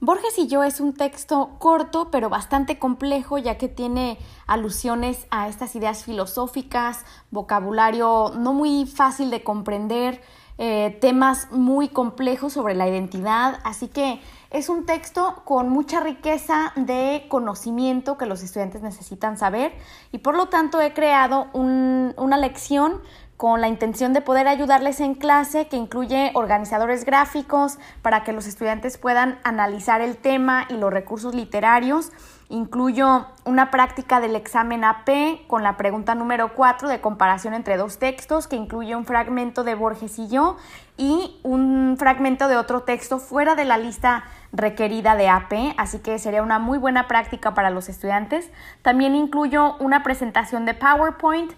Borges y yo es un texto corto pero bastante complejo ya que tiene alusiones a estas ideas filosóficas, vocabulario no muy fácil de comprender, eh, temas muy complejos sobre la identidad, así que es un texto con mucha riqueza de conocimiento que los estudiantes necesitan saber. Y por lo tanto he creado una lección con la intención de poder ayudarles en clase, que incluye organizadores gráficos para que los estudiantes puedan analizar el tema y los recursos literarios. Incluyo una práctica del examen AP con la pregunta número 4 de comparación entre dos textos, que incluye un fragmento de Borges y yo y un fragmento de otro texto fuera de la lista requerida de AP, así que sería una muy buena práctica para los estudiantes. También incluyo una presentación de PowerPoint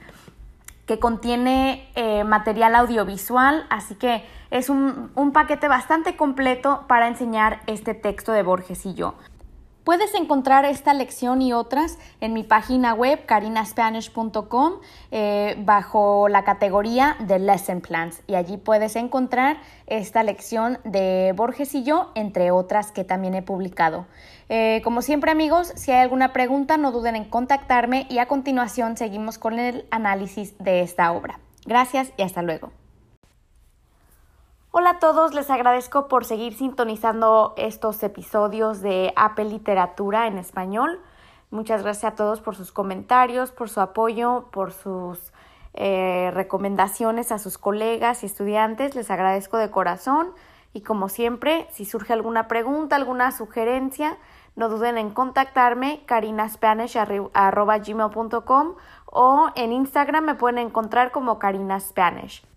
que contiene eh, material audiovisual, así que es un, un paquete bastante completo para enseñar este texto de Borges y yo. Puedes encontrar esta lección y otras en mi página web carinaspanish.com eh, bajo la categoría de Lesson Plans y allí puedes encontrar esta lección de Borges y yo, entre otras que también he publicado. Eh, como siempre amigos, si hay alguna pregunta no duden en contactarme y a continuación seguimos con el análisis de esta obra. Gracias y hasta luego. Hola a todos, les agradezco por seguir sintonizando estos episodios de Apple Literatura en español. Muchas gracias a todos por sus comentarios, por su apoyo, por sus eh, recomendaciones a sus colegas y estudiantes. Les agradezco de corazón y como siempre, si surge alguna pregunta, alguna sugerencia, no duden en contactarme carinaspanish.gmail.com o en Instagram me pueden encontrar como Karina Spanish.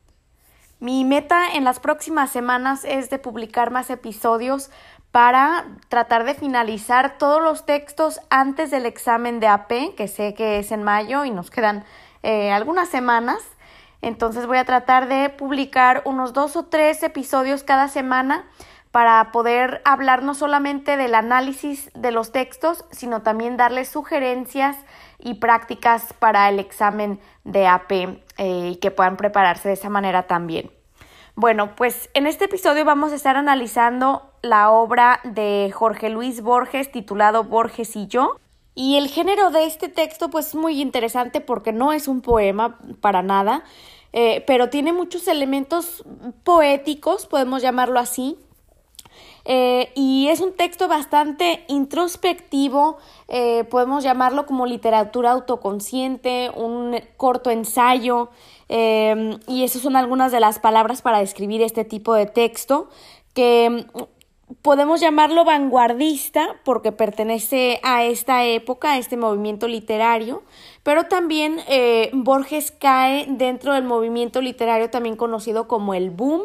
Mi meta en las próximas semanas es de publicar más episodios para tratar de finalizar todos los textos antes del examen de AP, que sé que es en mayo y nos quedan eh, algunas semanas. Entonces voy a tratar de publicar unos dos o tres episodios cada semana para poder hablar no solamente del análisis de los textos, sino también darles sugerencias y prácticas para el examen de AP eh, y que puedan prepararse de esa manera también. Bueno, pues en este episodio vamos a estar analizando la obra de Jorge Luis Borges titulado Borges y yo. Y el género de este texto pues es muy interesante porque no es un poema para nada, eh, pero tiene muchos elementos poéticos, podemos llamarlo así, eh, y es un texto bastante introspectivo, eh, podemos llamarlo como literatura autoconsciente, un corto ensayo, eh, y esas son algunas de las palabras para describir este tipo de texto, que mm, podemos llamarlo vanguardista porque pertenece a esta época, a este movimiento literario, pero también Borges cae dentro del movimiento literario también conocido como el boom,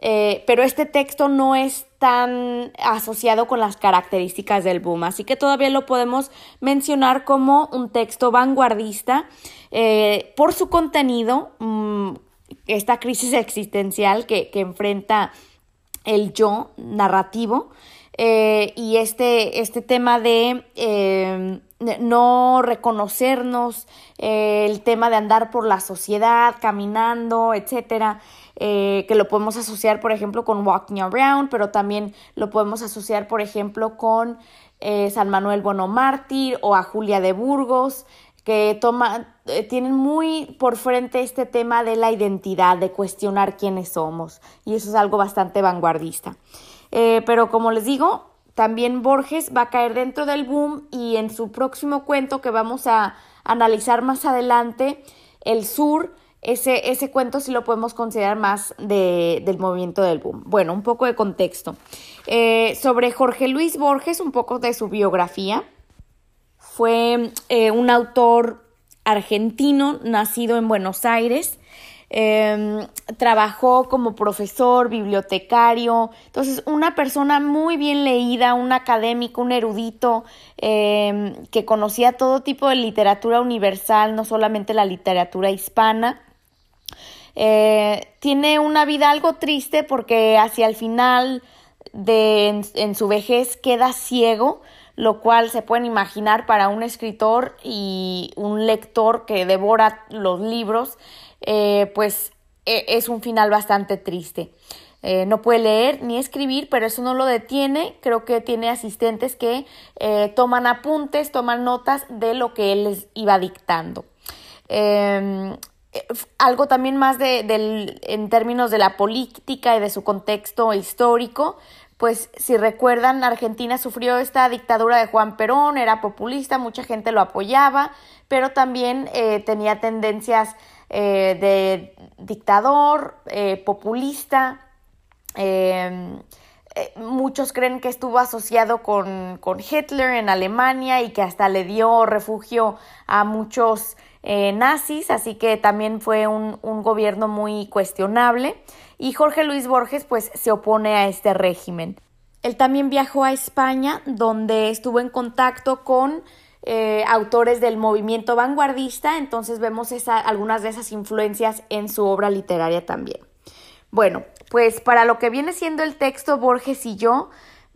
pero este texto no es tan asociado con las características del boom, así que todavía lo podemos mencionar como un texto vanguardista eh, por su contenido, mm, esta crisis existencial que, enfrenta el yo narrativo eh, y este, este tema de no reconocernos, el tema de andar por la sociedad, caminando, etcétera. Eh, que lo podemos asociar, por ejemplo, con Walking Around, pero también lo podemos asociar, por ejemplo, con eh, San Manuel Bonomártir o a Julia de Burgos, que toma, eh, tienen muy por frente este tema de la identidad, de cuestionar quiénes somos, y eso es algo bastante vanguardista. pero como les digo, también Borges va a caer dentro del boom y en su próximo cuento que vamos a analizar más adelante, El Sur, ese, ese cuento sí lo podemos considerar más de, del movimiento del boom. Bueno, un poco de contexto. Eh, sobre Jorge Luis Borges, un poco de su biografía. Fue eh, un autor argentino, nacido en Buenos Aires. Em, trabajó como profesor, bibliotecario, entonces una persona muy bien leída, un académico, un erudito, em, que conocía todo tipo de literatura universal, no solamente la literatura hispana. Eh, tiene una vida algo triste porque hacia el final de en, su vejez queda ciego, lo cual se pueden imaginar para un escritor y un lector que devora los libros, eh, pues e, es un final bastante triste. Eh, no puede leer ni escribir, pero eso no lo detiene. Creo que tiene asistentes que toman apuntes, toman notas de lo que él les iba dictando. Em, algo también más de, en términos de la política y de su contexto histórico, pues si recuerdan, Argentina sufrió esta dictadura de Juan Perón, era populista, mucha gente lo apoyaba, pero también eh, tenía tendencias eh, de dictador, eh, populista. Em, muchos creen que estuvo asociado con, con, Hitler en Alemania y que hasta le dio refugio a muchos nazis, así que también fue un, un gobierno muy cuestionable y Jorge Luis Borges pues se opone a este régimen. Él también viajó a España donde estuvo en contacto con eh, autores del movimiento vanguardista, entonces vemos algunas de esas influencias en su obra literaria también. Bueno, pues para lo que viene siendo el texto Borges y yo,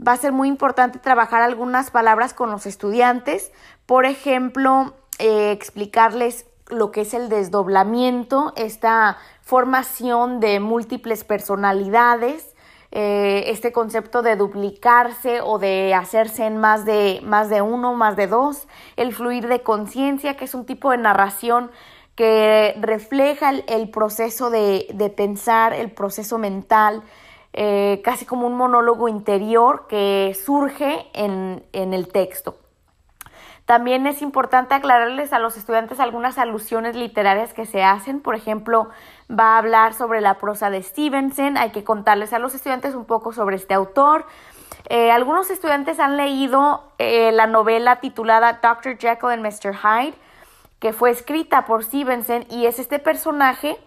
va a ser muy importante trabajar algunas palabras con los estudiantes, por ejemplo, eh, explicarles lo que es el desdoblamiento, esta formación de múltiples personalidades, eh, este concepto de duplicarse o de hacerse en más de, más de uno, más de dos, el fluir de conciencia, que es un tipo de narración que refleja el, proceso de, pensar, el proceso mental, eh, casi como un monólogo interior que surge en el texto. También es importante aclararles a los estudiantes algunas alusiones literarias que se hacen. Por ejemplo, va a hablar sobre la prosa de Stevenson. Hay que contarles a los estudiantes un poco sobre este autor. Eh, algunos estudiantes han leído eh, la novela titulada Dr. Jekyll and Mr. Hyde, que fue escrita por Stevenson y es este personaje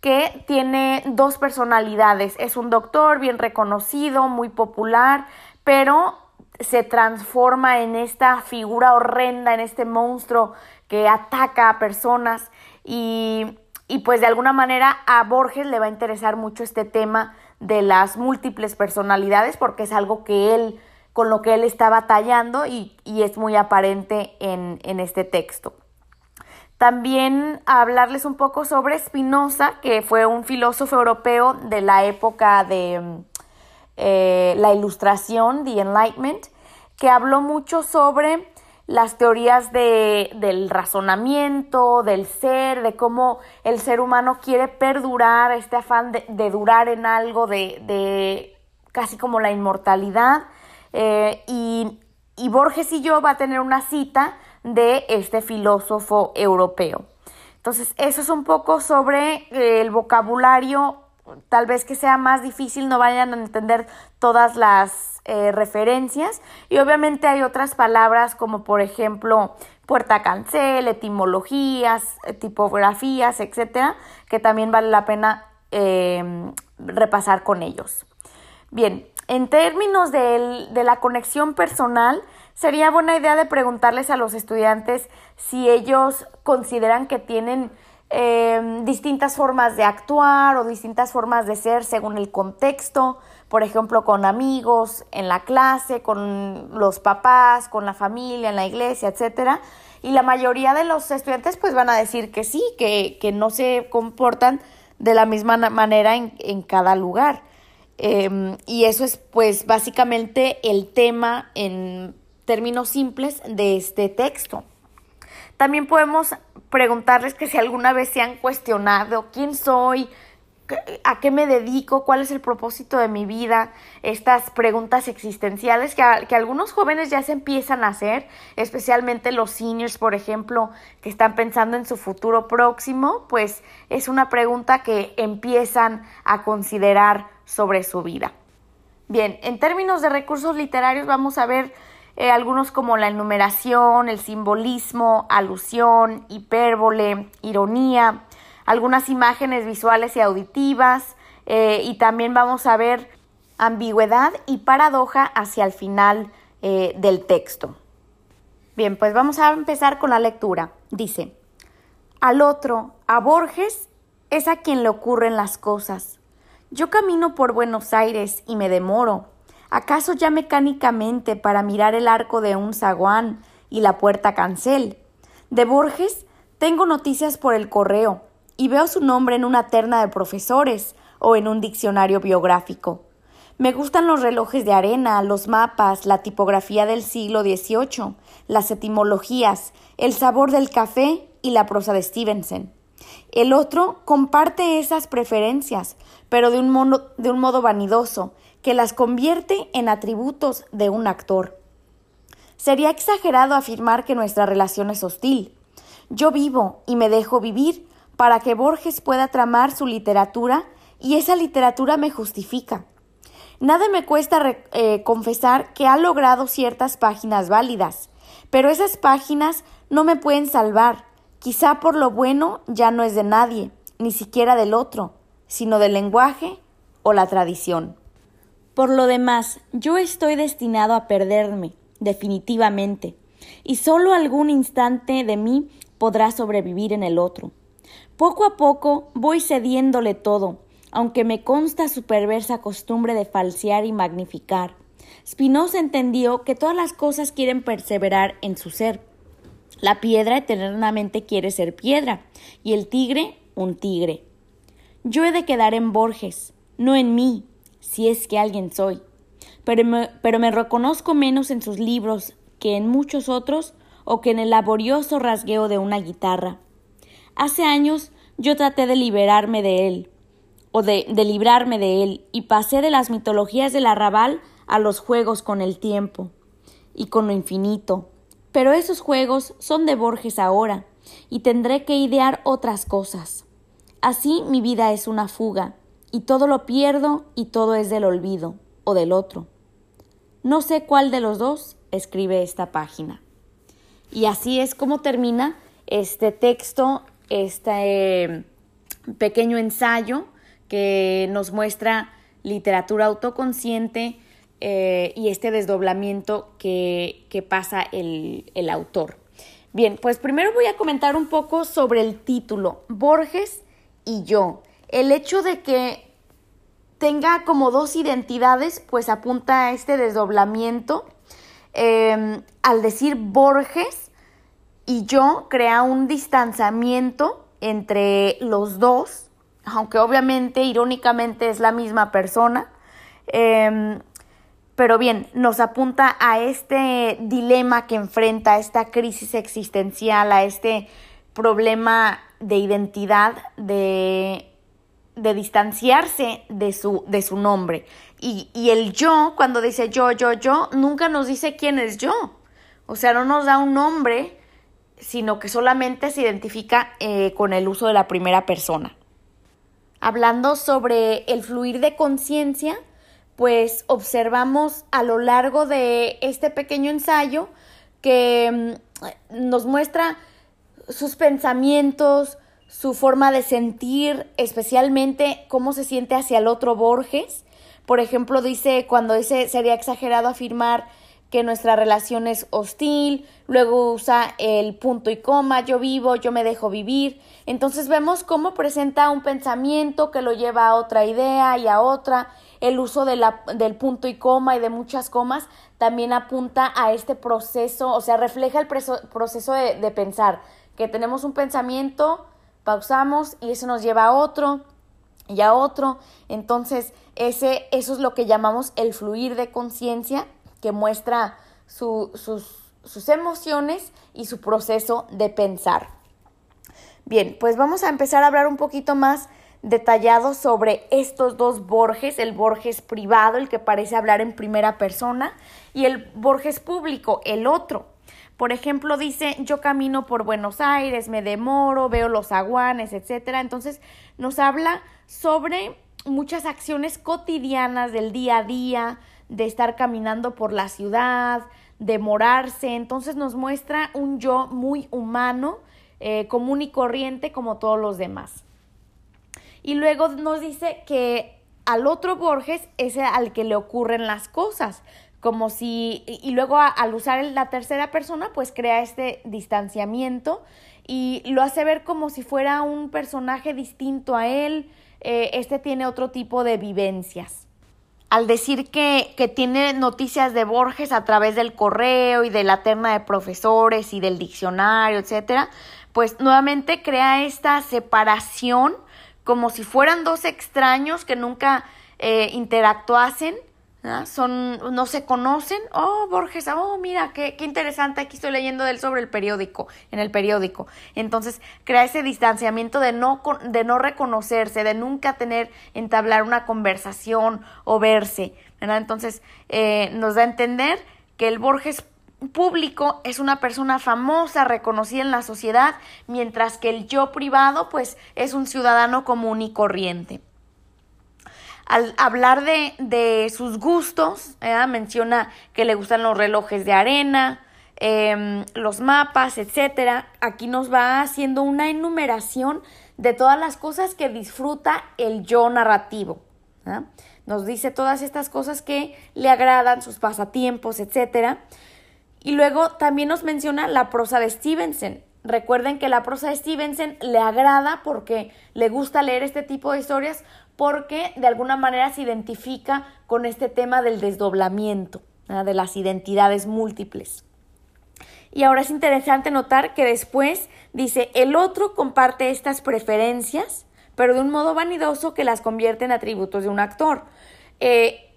que tiene dos personalidades. Es un doctor bien reconocido, muy popular, pero se transforma en esta figura horrenda, en este monstruo que ataca a personas y, y pues de alguna manera a Borges le va a interesar mucho este tema de las múltiples personalidades porque es algo que él, con lo que él está batallando y, y es muy aparente en, en este texto. También hablarles un poco sobre Spinoza, que fue un filósofo europeo de la época de, eh, la Ilustración, The Enlightenment, que habló mucho sobre las teorías de, del razonamiento, del ser, de cómo el ser humano quiere perdurar, este afán de, durar en algo, de, de, casi como la inmortalidad. Eh, y, y Borges y yo va a tener una cita de este filósofo europeo. Entonces, eso es un poco sobre el vocabulario tal vez que sea más difícil, no vayan a entender todas las eh, referencias. Y obviamente hay otras palabras como por ejemplo puerta cancel, etimologías, eh, tipografías, etcétera, que también vale la pena em, repasar con ellos. Bien, en términos de la conexión personal, sería buena idea de preguntarles a los estudiantes si ellos consideran que tienen Em, distintas formas de actuar o distintas formas de ser según el contexto, por ejemplo, con amigos, en la clase, con los papás, con la familia, en la iglesia, etcétera. Y la mayoría de los estudiantes pues van a decir que sí, que, que no se comportan de la misma manera en, en cada lugar. Em, y eso es pues básicamente el tema en términos simples de este texto. También podemos preguntarles que si alguna vez se han cuestionado quién soy, a qué me dedico, cuál es el propósito de mi vida, estas preguntas existenciales que, que, algunos jóvenes ya se empiezan a hacer, especialmente los seniors, por ejemplo, que están pensando en su futuro próximo, pues es una pregunta que empiezan a considerar sobre su vida. Bien, en términos de recursos literarios vamos a ver eh, algunos como la enumeración, el simbolismo, alusión, hipérbole, ironía, algunas imágenes visuales y auditivas eh, y también vamos a ver ambigüedad y paradoja hacia el final eh, del texto. Bien, pues vamos a empezar con la lectura. Dice, al otro, a Borges, es a quien le ocurren las cosas. Yo camino por Buenos Aires y me demoro ¿Acaso ya mecánicamente para mirar el arco de un zaguán y la puerta cancel? De Borges tengo noticias por el correo y veo su nombre en una terna de profesores, o en un diccionario biográfico. Me gustan los relojes de arena, los mapas, la tipografía del siglo XVIII, las etimologías, el sabor del café y la prosa de Stevenson. El otro comparte esas preferencias, pero de un, modo, de un modo vanidoso, que las convierte en atributos de un actor. Sería exagerado afirmar que nuestra relación es hostil. Yo vivo y me dejo vivir para que Borges pueda tramar su literatura y esa literatura me justifica. Nada me cuesta eh, confesar que ha logrado ciertas páginas válidas, pero esas páginas no me pueden salvar. Quizá por lo bueno ya no es de nadie, ni siquiera del otro, sino del lenguaje o la tradición. Por lo demás, yo estoy destinado a perderme, definitivamente, y solo algún instante de mí podrá sobrevivir en el otro. Poco a poco voy cediéndole todo, aunque me consta su perversa costumbre de falsear y magnificar. Spinoza entendió que todas las cosas quieren perseverar en su ser. La piedra eternamente quiere ser piedra y el tigre un tigre. Yo he de quedar en Borges, no en mí, si es que alguien soy pero me, pero me reconozco menos en sus libros que en muchos otros o que en el laborioso rasgueo de una guitarra. Hace años yo traté de liberarme de él, o de, de librarme de él, y pasé de las mitologías del arrabal a los juegos con el tiempo y con lo infinito. Pero esos juegos son de Borges ahora, y tendré que idear otras cosas. Así mi vida es una fuga, y todo lo pierdo y todo es del olvido, o del otro. No sé cuál de los dos escribe esta página. Y así es como termina este texto, este eh, pequeño ensayo que nos muestra literatura autoconsciente eh, y este desdoblamiento que, pasa el, el autor. Bien, pues primero voy a comentar un poco sobre el título, Borges y yo. El hecho de que tenga como dos identidades, pues apunta a este desdoblamiento. Em, al decir Borges y yo, crea un distanciamiento entre los dos, aunque obviamente irónicamente es la misma persona. Em, pero bien, nos apunta a este dilema que enfrenta, a esta crisis existencial, a este problema de identidad, de de distanciarse de su, de su nombre. Y, el yo, cuando dice yo, yo, yo, nunca nos dice quién es yo. O sea, no nos da un nombre, sino que solamente se identifica eh, con el uso de la primera persona. Hablando sobre el fluir de conciencia, pues observamos a lo largo de este pequeño ensayo que mm, nos muestra sus pensamientos, su forma de sentir, especialmente cómo se siente hacia el otro Borges. Por ejemplo, dice cuando dice sería exagerado afirmar que nuestra relación es hostil, luego usa el punto y coma, yo vivo, yo me dejo vivir. Entonces vemos cómo presenta un pensamiento que lo lleva a otra idea y a otra. El uso de la, del punto y coma y de muchas comas también apunta a este proceso, o sea, refleja el proceso de, de pensar, que tenemos un pensamiento, pausamos y eso nos lleva a otro y a otro. Entonces, ese, eso es lo que llamamos el fluir de conciencia, que muestra sus, sus emociones y su proceso de pensar. Bien, pues vamos a empezar a hablar un poquito más detallado sobre estos dos Borges, el Borges privado, el que parece hablar en primera persona, y el Borges público, el otro, por ejemplo, dice, yo camino por Buenos Aires, me demoro, veo los aguanes, etcétera. Entonces, nos habla sobre muchas acciones cotidianas del día a día, de estar caminando por la ciudad, demorarse. Entonces, nos muestra un yo muy humano, eh, común y corriente, como todos los demás. Y luego nos dice que al otro Borges es al que le ocurren las cosas como si, y luego al usar la tercera persona, pues crea este distanciamiento y lo hace ver como si fuera un personaje distinto a él, eh, este tiene otro tipo de vivencias. Al decir que, que tiene noticias de Borges a través del correo y de la terna de profesores y del diccionario, etcétera, pues nuevamente crea esta separación como si fueran dos extraños que nunca eh, interactuasen, son, no se conocen. Oh, Borges, oh, mira, qué, qué, interesante, aquí estoy leyendo de él sobre el periódico, en el periódico. Entonces, crea ese distanciamiento de no, de no reconocerse, de nunca tener, entablar una conversación o verse. Entonces, eh, nos da a entender que el Borges público es una persona famosa, reconocida en la sociedad, mientras que el yo privado, pues, es un ciudadano común y corriente al hablar de, de sus gustos, menciona que le gustan los relojes de arena, em, los mapas, etcétera. Aquí nos va haciendo una enumeración de todas las cosas que disfruta el yo narrativo. Nos dice todas estas cosas que le agradan, sus pasatiempos, etcétera. Y luego también nos menciona la prosa de Stevenson. Recuerden que la prosa de Stevenson le agrada porque le gusta leer este tipo de historias porque de alguna manera se identifica con este tema del desdoblamiento, de las identidades múltiples. Y ahora es interesante notar que después dice, el otro comparte estas preferencias, pero de un modo vanidoso que las convierte en atributos de un actor. Eh,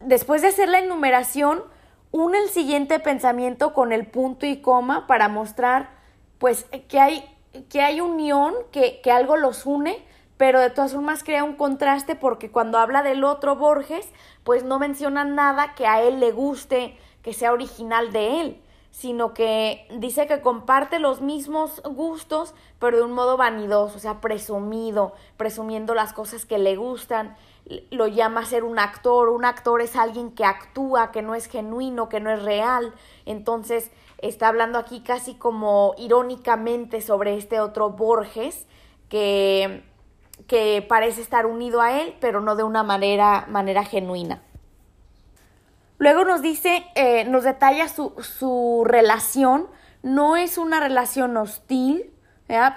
después de hacer la enumeración, une el siguiente pensamiento con el punto y coma para mostrar pues que hay, que hay unión, que, que algo los une, pero de todas formas crea un contraste porque cuando habla del otro Borges, pues no menciona nada que a él le guste, que sea original de él, sino que dice que comparte los mismos gustos, pero de un modo vanidoso, o sea, presumido, presumiendo las cosas que le gustan, lo llama ser un actor, un actor es alguien que actúa, que no es genuino, que no es real, entonces está hablando aquí casi como irónicamente sobre este otro Borges, que que parece estar unido a él, pero no de una manera, manera genuina. Luego nos dice, eh, nos detalla su, su, relación, no es una relación hostil,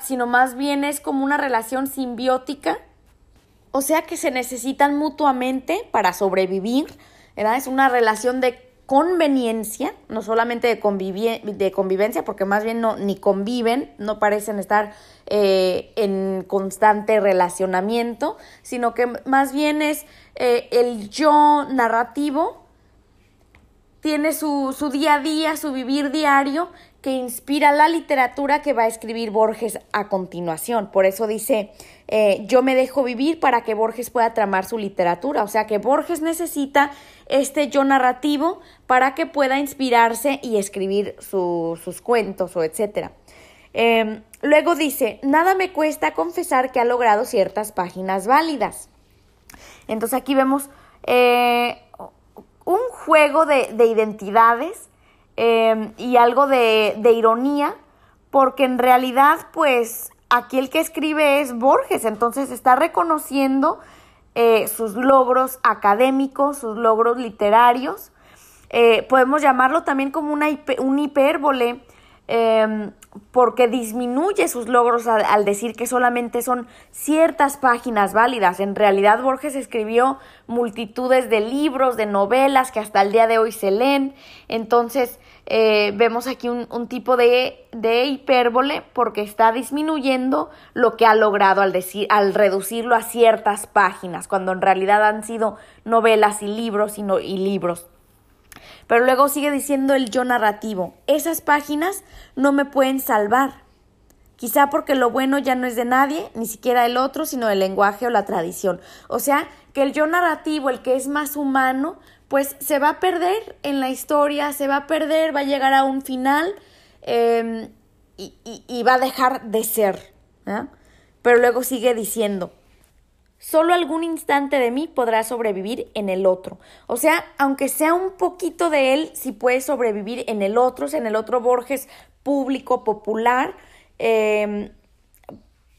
sino más bien es como una relación simbiótica, o sea que se necesitan mutuamente para sobrevivir, es una relación de conveniencia, no solamente de, de convivencia, porque más bien no, ni conviven, no parecen estar eh, en constante relacionamiento, sino que más bien es eh, el yo narrativo, tiene su, su día a día, su vivir diario, que inspira la literatura que va a escribir Borges a continuación. Por eso dice, eh, yo me dejo vivir para que Borges pueda tramar su literatura. O sea que Borges necesita este yo narrativo para que pueda inspirarse y escribir sus cuentos o etcétera. Em, luego dice, nada me cuesta confesar que ha logrado ciertas páginas válidas. Entonces aquí vemos eh, un juego de, de identidades Em, y algo de, de ironía, porque en realidad, pues, aquí el que escribe es Borges, entonces está reconociendo eh, sus logros académicos, sus logros literarios. Eh, podemos llamarlo también como una un hipérbole, em, porque disminuye sus logros al, decir que solamente son ciertas páginas válidas. En realidad Borges escribió multitudes de libros, de novelas que hasta el día de hoy se leen. Entonces, eh, vemos aquí un, tipo de, de, hipérbole porque está disminuyendo lo que ha logrado al, decir, al reducirlo a ciertas páginas, cuando en realidad han sido novelas y libros y, y libros. Pero luego sigue diciendo el yo narrativo, esas páginas no me pueden salvar. Quizá porque lo bueno ya no es de nadie, ni siquiera el otro, sino el lenguaje o la tradición. O sea, que el yo narrativo, el que es más humano, pues se va a perder en la historia, se va a perder, va a llegar a un final em, y, va a dejar de ser. Pero luego sigue diciendo, solo algún instante de mí podrá sobrevivir en el otro. O sea, aunque sea un poquito de él, si puede sobrevivir en el otro, en el otro Borges público, popular, em,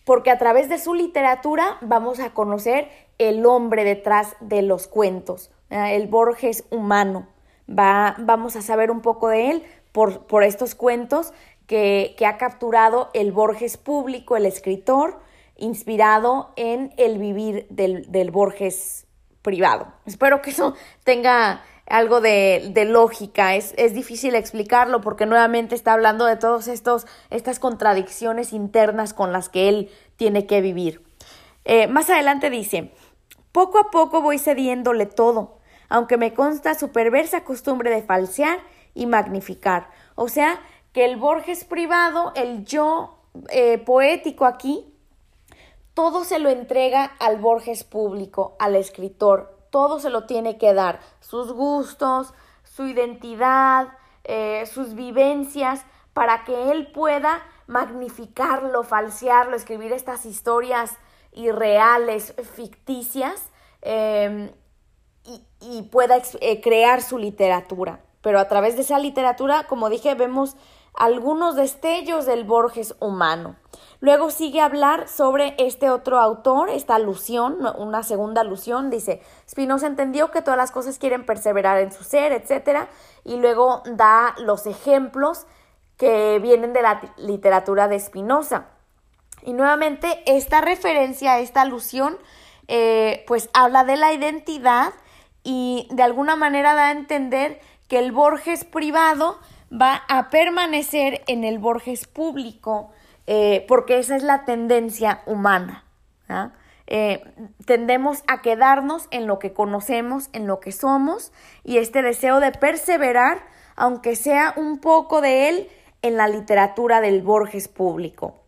porque a través de su literatura vamos a conocer el hombre detrás de los cuentos. El Borges humano. Va, vamos a saber un poco de él por, por estos cuentos que, que, ha capturado el Borges público, el escritor, inspirado en el vivir del, del Borges privado. Espero que eso tenga algo de, de lógica. Es, es, difícil explicarlo porque nuevamente está hablando de todas estas contradicciones internas con las que él tiene que vivir. Eh, más adelante dice, poco a poco voy cediéndole todo, aunque me consta su perversa costumbre de falsear y magnificar. O sea, que el Borges privado, el yo eh, poético aquí, todo se lo entrega al Borges público, al escritor, todo se lo tiene que dar, sus gustos, su identidad, eh, sus vivencias, para que él pueda magnificarlo, falsearlo, escribir estas historias irreales, ficticias, em, y, pueda eh, crear su literatura. Pero a través de esa literatura, como dije, vemos algunos destellos del Borges humano. Luego sigue a hablar sobre este otro autor, esta alusión, una segunda alusión, dice, Spinoza entendió que todas las cosas quieren perseverar en su ser, etc. Y luego da los ejemplos que vienen de la literatura de Spinoza. Y nuevamente esta referencia, esta alusión, eh, pues habla de la identidad y de alguna manera da a entender que el Borges privado va a permanecer en el Borges público eh, porque esa es la tendencia humana. Eh, tendemos a quedarnos en lo que conocemos, en lo que somos, y este deseo de perseverar, aunque sea un poco de él, en la literatura del Borges público.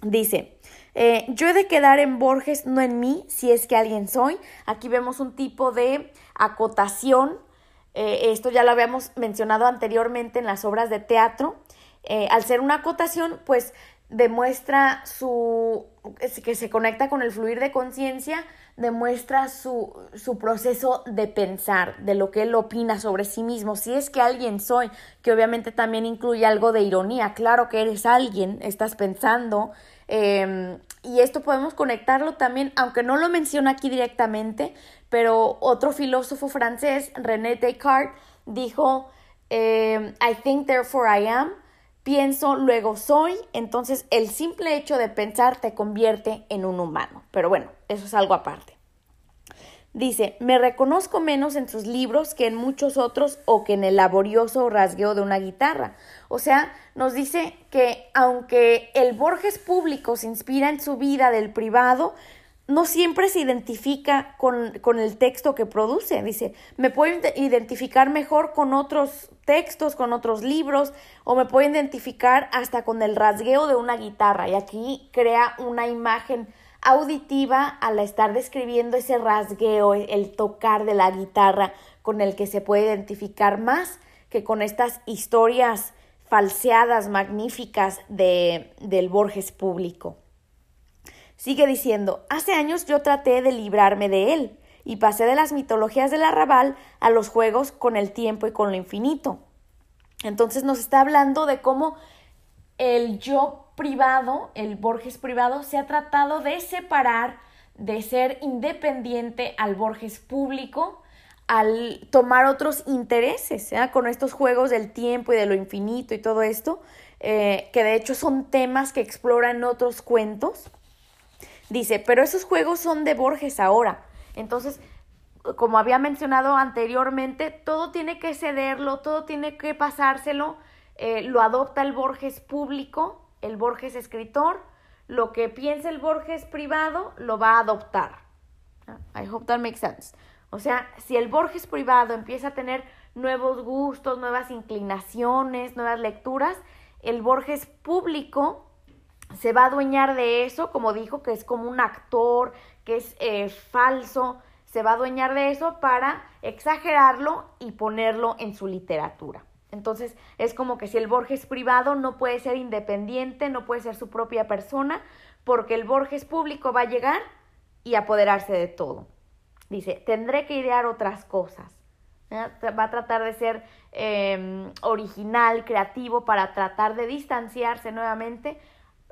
Dice, eh, yo he de quedar en Borges, no en mí, si es que alguien soy. Aquí vemos un tipo de acotación. Esto ya lo habíamos mencionado anteriormente en las obras de teatro. Eh, al ser una acotación, pues demuestra su, que se conecta con el fluir de conciencia, demuestra su, su, proceso de pensar, de lo que él opina sobre sí mismo. Si es que alguien soy, que obviamente también incluye algo de ironía, claro que eres alguien, estás pensando, em, y esto podemos conectarlo también, aunque no lo menciona aquí directamente, pero otro filósofo francés, René Descartes, dijo, em, I think therefore I am, pienso, luego soy, entonces el simple hecho de pensar te convierte en un humano. Pero bueno, eso es algo aparte. Dice, me reconozco menos en sus libros que en muchos otros o que en el laborioso rasgueo de una guitarra. O sea, nos dice que aunque el Borges público se inspira en su vida del privado, no siempre se identifica con, con, el texto que produce. Dice, me puedo identificar mejor con otros textos, con otros libros, o me puedo identificar hasta con el rasgueo de una guitarra. Y aquí crea una imagen auditiva al estar describiendo ese rasgueo, el tocar de la guitarra, con el que se puede identificar más que con estas historias falseadas, magníficas de, del Borges público. Sigue diciendo, hace años yo traté de librarme de él y pasé de las mitologías del arrabal a los juegos con el tiempo y con lo infinito. Entonces nos está hablando de cómo el yo privado, el Borges privado, se ha tratado de separar, de ser independiente al Borges público, al tomar otros intereses, ¿eh? con estos juegos del tiempo y de lo infinito y todo esto, eh, que de hecho son temas que exploran otros cuentos. Dice, pero esos juegos son de Borges ahora. Entonces, como había mencionado anteriormente, todo tiene que cederlo, todo tiene que pasárselo, eh, lo adopta el Borges público, el Borges escritor, lo que piensa el Borges privado lo va a adoptar. I hope that makes sense. O sea, si el Borges privado empieza a tener nuevos gustos, nuevas inclinaciones, nuevas lecturas, el Borges público se va a adueñar de eso, como dijo, que es como un actor, que es eh, falso, se va a adueñar de eso para exagerarlo y ponerlo en su literatura. Entonces es como que si el Borges privado no puede ser independiente, no puede ser su propia persona, porque el Borges público va a llegar y apoderarse de todo. Dice, tendré que idear otras cosas. Va a tratar de ser em, original, creativo, para tratar de distanciarse nuevamente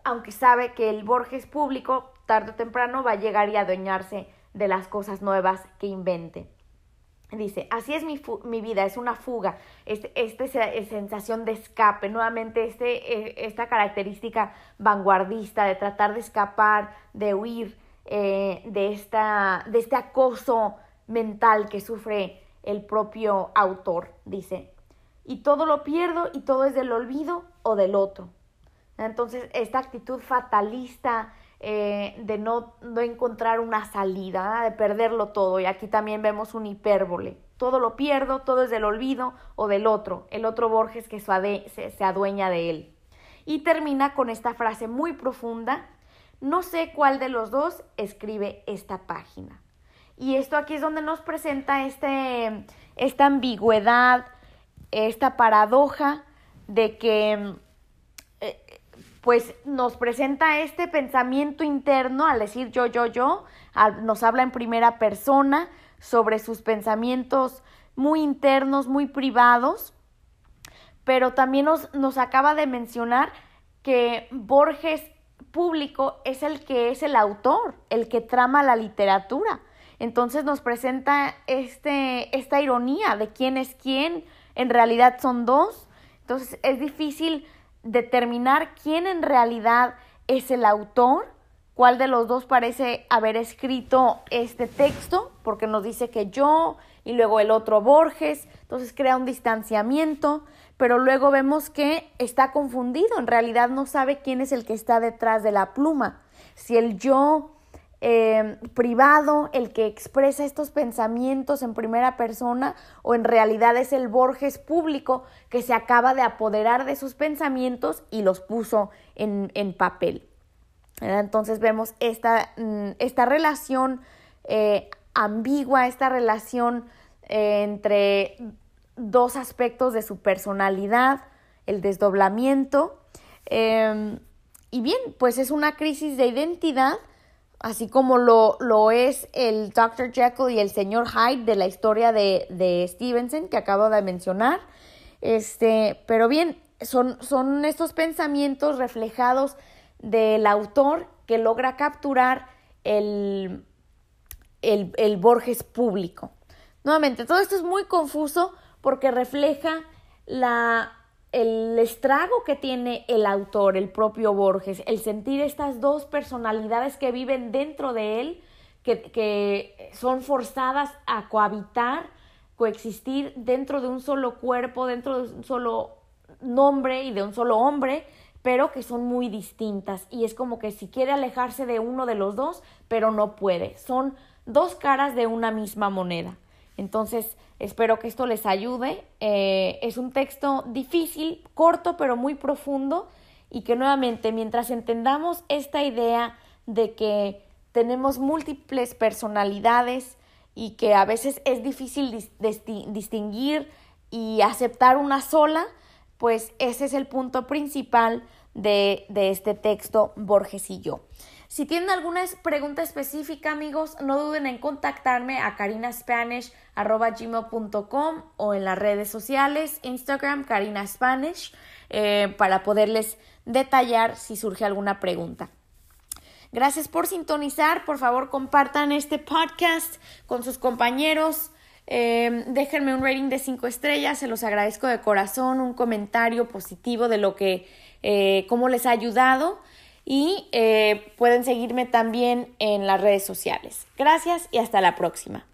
aunque sabe que el Borges público tarde o temprano va a llegar y adueñarse de las cosas nuevas que invente. Dice, así es mi, mi vida, es una fuga, este, esta sensación de escape, nuevamente este, e, esta característica vanguardista de tratar de escapar, de huir eh, de, esta, de este acoso mental que sufre el propio autor, dice. Y todo lo pierdo y todo es del olvido o del otro. Entonces, esta actitud fatalista, eh, de no, no, encontrar una salida, de perderlo todo. Y aquí también vemos un hipérbole. Todo lo pierdo, todo es del olvido o del otro, el otro Borges que se, adueña de él. Y termina con esta frase muy profunda, no sé cuál de los dos escribe esta página. Y esto aquí es donde nos presenta este, esta ambigüedad, esta paradoja de que pues nos presenta este pensamiento interno al decir yo, yo, yo, nos habla en primera persona sobre sus pensamientos muy internos, muy privados, pero también nos, nos acaba de mencionar que Borges público es el que es el autor, el que trama la literatura. Entonces nos presenta este, esta ironía de quién es quién, en realidad son dos. Entonces es difícil determinar quién en realidad es el autor, cuál de los dos parece haber escrito este texto, porque nos dice que yo y luego el otro Borges, entonces crea un distanciamiento, pero luego vemos que está confundido, en realidad no sabe quién es el que está detrás de la pluma, si el yo eh, privado el que expresa estos pensamientos en primera persona o en realidad es el Borges público que se acaba de apoderar de sus pensamientos y los puso en, papel. Entonces vemos esta, mm, esta relación eh, ambigua, esta relación eh, entre dos aspectos de su personalidad, el desdoblamiento. y bien, pues es una crisis de identidad así como lo, lo es el Dr. Jekyll y el señor Hyde de la historia de, de Stevenson que acabo de mencionar. Este, pero bien, son, son estos pensamientos reflejados del autor que logra capturar el, el, el Borges público. Nuevamente, todo esto es muy confuso porque refleja la el estrago que tiene el autor, el propio Borges, el sentir estas dos personalidades que viven dentro de él, que, que, son forzadas a cohabitar, coexistir dentro de un solo cuerpo, dentro de un solo nombre y de un solo hombre, pero que son muy distintas. Y es como que si quiere alejarse de uno de los dos, pero no puede. Son dos caras de una misma moneda. Entonces, espero que esto les ayude. Eh, es un texto difícil, corto, pero muy profundo y que nuevamente, mientras entendamos esta idea de que tenemos múltiples personalidades y que a veces es difícil distinguir y aceptar una sola, pues ese es el punto principal de, de este texto Borges y yo. Si tienen alguna pregunta específica, amigos, no duden en contactarme a carinaspanish.com o en las redes sociales, Instagram, Karina Spanish, eh, para poderles detallar si surge alguna pregunta. Gracias por sintonizar. Por favor, compartan este podcast con sus compañeros. Eh, déjenme un rating de 5 estrellas. Se los agradezco de corazón. Un comentario positivo de lo que, eh, cómo les ha ayudado y eh, pueden seguirme también en las redes sociales. Gracias y hasta la próxima.